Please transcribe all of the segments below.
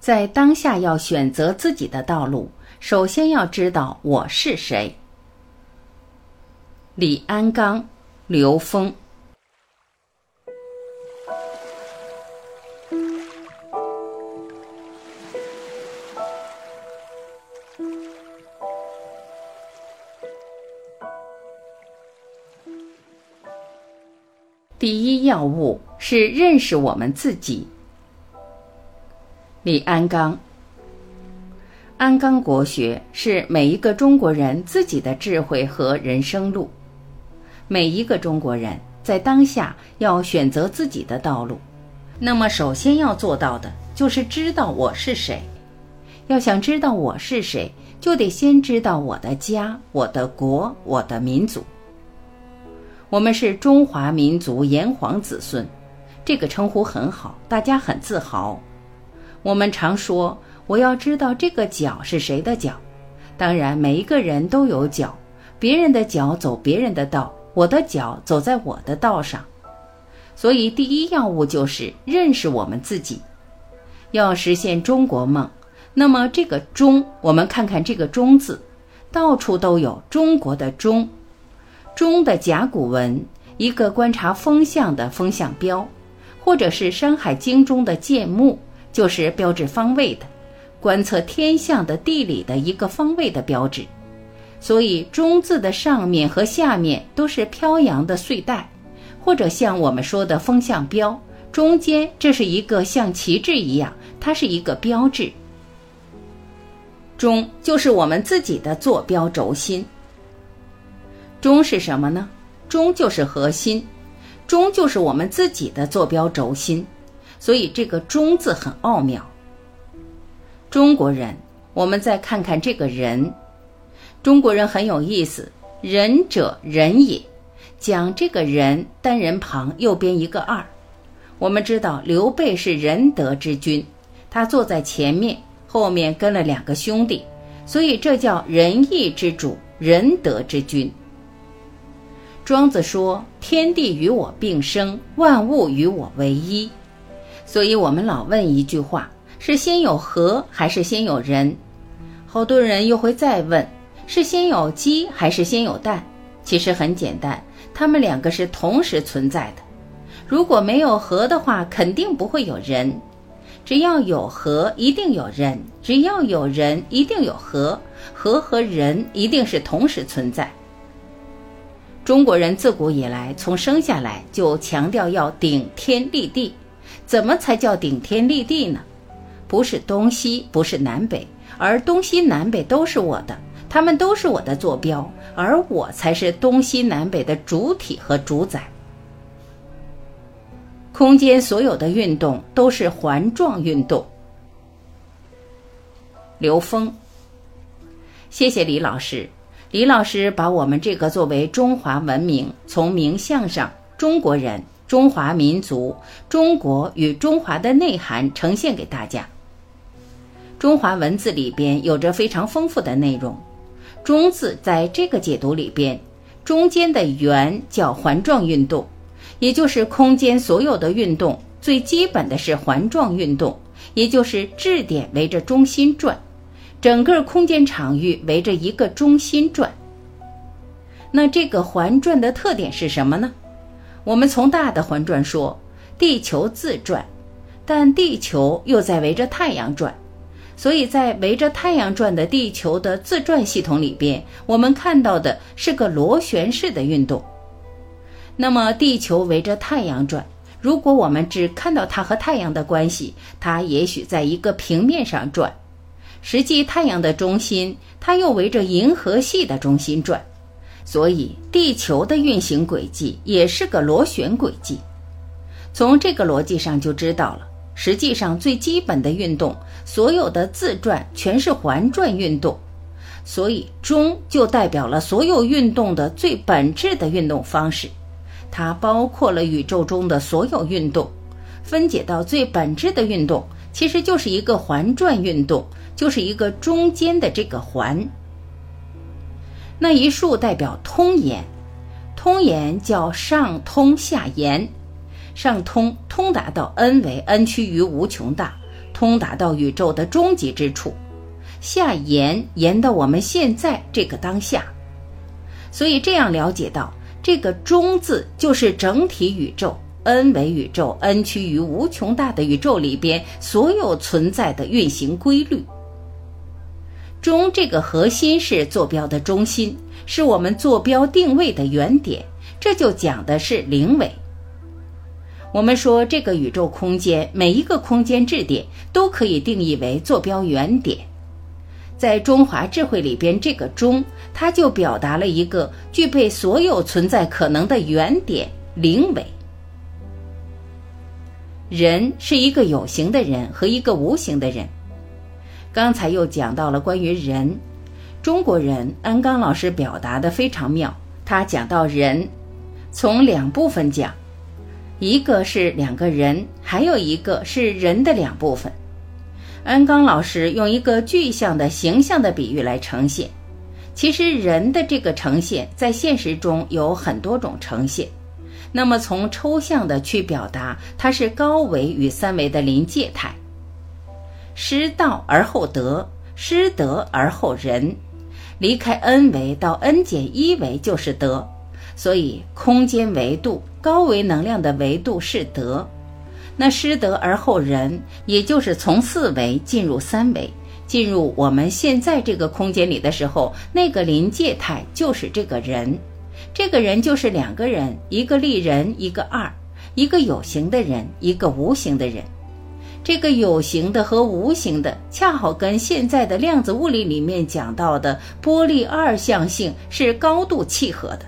在当下要选择自己的道路，首先要知道我是谁。李安刚、刘峰。第一要务是认识我们自己。李安刚，安刚国学是每一个中国人自己的智慧和人生路。每一个中国人在当下要选择自己的道路，那么首先要做到的就是知道我是谁。要想知道我是谁，就得先知道我的家、我的国、我的民族。我们是中华民族炎黄子孙，这个称呼很好，大家很自豪。我们常说，我要知道这个脚是谁的脚。当然，每一个人都有脚，别人的脚走别人的道，我的脚走在我的道上。所以，第一要务就是认识我们自己。要实现中国梦，那么这个“中”，我们看看这个“中”字，到处都有中国的“中”。中的甲骨文，一个观察风向的风向标，或者是《山海经》中的建木。就是标志方位的，观测天象的地理的一个方位的标志，所以“中”字的上面和下面都是飘扬的穗带，或者像我们说的风向标，中间这是一个像旗帜一样，它是一个标志。中就是我们自己的坐标轴心。中是什么呢？中就是核心，中就是我们自己的坐标轴心。所以这个“中”字很奥妙。中国人，我们再看看这个人，中国人很有意思，“仁者仁也”，讲这个人单人旁右边一个二。我们知道刘备是仁德之君，他坐在前面，后面跟了两个兄弟，所以这叫仁义之主、仁德之君。庄子说：“天地与我并生，万物与我为一。”所以我们老问一句话：是先有河还是先有人？好多人又会再问：是先有鸡还是先有蛋？其实很简单，他们两个是同时存在的。如果没有河的话，肯定不会有人；只要有河，一定有人；只要有人，一定有河。河和人一定是同时存在。中国人自古以来，从生下来就强调要顶天立地。怎么才叫顶天立地呢？不是东西，不是南北，而东西南北都是我的，他们都是我的坐标，而我才是东西南北的主体和主宰。空间所有的运动都是环状运动。刘峰，谢谢李老师，李老师把我们这个作为中华文明，从名相上中国人。中华民族、中国与中华的内涵呈现给大家。中华文字里边有着非常丰富的内容。中字在这个解读里边，中间的圆叫环状运动，也就是空间所有的运动最基本的是环状运动，也就是质点围着中心转，整个空间场域围着一个中心转。那这个环转的特点是什么呢？我们从大的环转说，地球自转，但地球又在围着太阳转，所以在围着太阳转的地球的自转系统里边，我们看到的是个螺旋式的运动。那么地球围着太阳转，如果我们只看到它和太阳的关系，它也许在一个平面上转，实际太阳的中心，它又围着银河系的中心转。所以，地球的运行轨迹也是个螺旋轨迹。从这个逻辑上就知道了，实际上最基本的运动，所有的自转全是环转运动。所以，中就代表了所有运动的最本质的运动方式，它包括了宇宙中的所有运动。分解到最本质的运动，其实就是一个环转运动，就是一个中间的这个环。那一竖代表通言，通言叫上通下言，上通通达到 n 为 n 趋于无穷大，通达到宇宙的终极之处，下延延到我们现在这个当下。所以这样了解到，这个“中”字就是整体宇宙，n 为宇宙，n 趋于无穷大的宇宙里边所有存在的运行规律。中这个核心是坐标的中心，是我们坐标定位的原点，这就讲的是零维。我们说这个宇宙空间每一个空间质点都可以定义为坐标原点，在中华智慧里边，这个中它就表达了一个具备所有存在可能的原点零维。人是一个有形的人和一个无形的人。刚才又讲到了关于人，中国人安刚老师表达的非常妙。他讲到人，从两部分讲，一个是两个人，还有一个是人的两部分。安刚老师用一个具象的形象的比喻来呈现。其实人的这个呈现，在现实中有很多种呈现。那么从抽象的去表达，它是高维与三维的临界态。失道而后德，失德而后仁。离开 n 维到 n 减一维就是德，所以空间维度、高维能量的维度是德。那失德而后仁，也就是从四维进入三维，进入我们现在这个空间里的时候，那个临界态就是这个人。这个人就是两个人，一个立人，一个二，一个有形的人，一个无形的人。这个有形的和无形的，恰好跟现在的量子物理里面讲到的波粒二象性是高度契合的。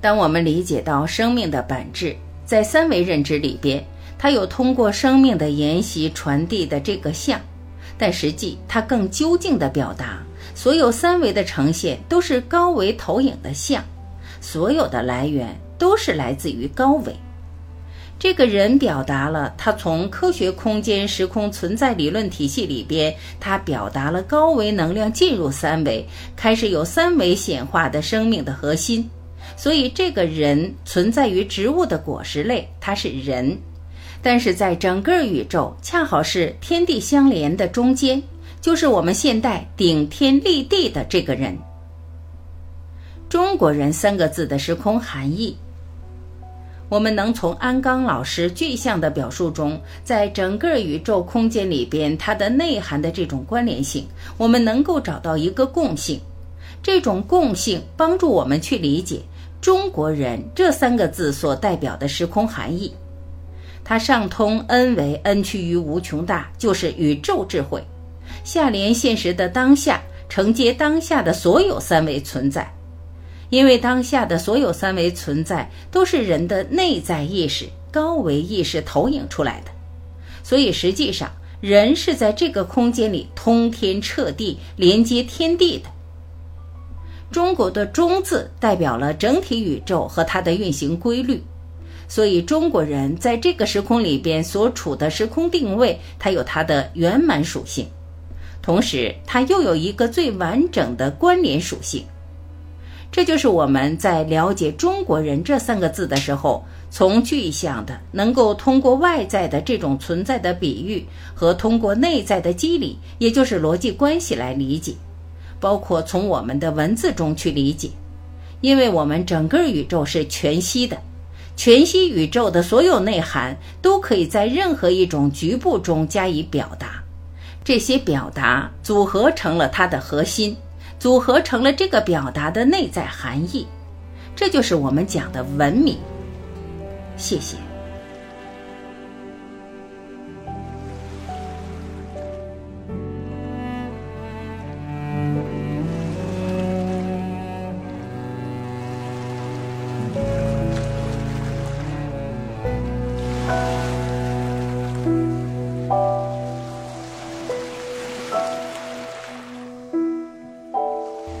当我们理解到生命的本质，在三维认知里边，它有通过生命的沿袭传递的这个相，但实际它更究竟的表达，所有三维的呈现都是高维投影的相，所有的来源都是来自于高维。这个人表达了他从科学空间时空存在理论体系里边，他表达了高维能量进入三维，开始有三维显化的生命的核心。所以，这个人存在于植物的果实类，他是人，但是在整个宇宙恰好是天地相连的中间，就是我们现代顶天立地的这个人。中国人三个字的时空含义。我们能从安刚老师具象的表述中，在整个宇宙空间里边，它的内涵的这种关联性，我们能够找到一个共性。这种共性帮助我们去理解“中国人”这三个字所代表的时空含义。它上通 n 为 n 趋于无穷大，就是宇宙智慧；下连现实的当下，承接当下的所有三维存在。因为当下的所有三维存在都是人的内在意识、高维意识投影出来的，所以实际上人是在这个空间里通天彻地、连接天地的。中国的“中”字代表了整体宇宙和它的运行规律，所以中国人在这个时空里边所处的时空定位，它有它的圆满属性，同时它又有一个最完整的关联属性。这就是我们在了解“中国人”这三个字的时候，从具象的能够通过外在的这种存在的比喻，和通过内在的机理，也就是逻辑关系来理解，包括从我们的文字中去理解，因为我们整个宇宙是全息的，全息宇宙的所有内涵都可以在任何一种局部中加以表达，这些表达组合成了它的核心。组合成了这个表达的内在含义，这就是我们讲的文明。谢谢。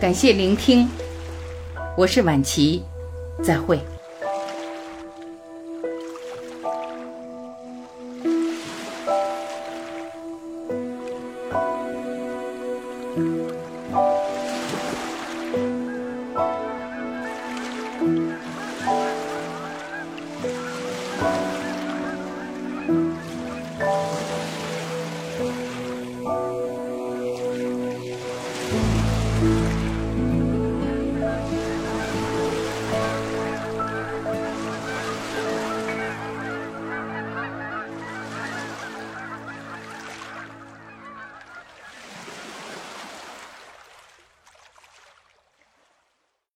感谢聆听，我是晚琪，再会。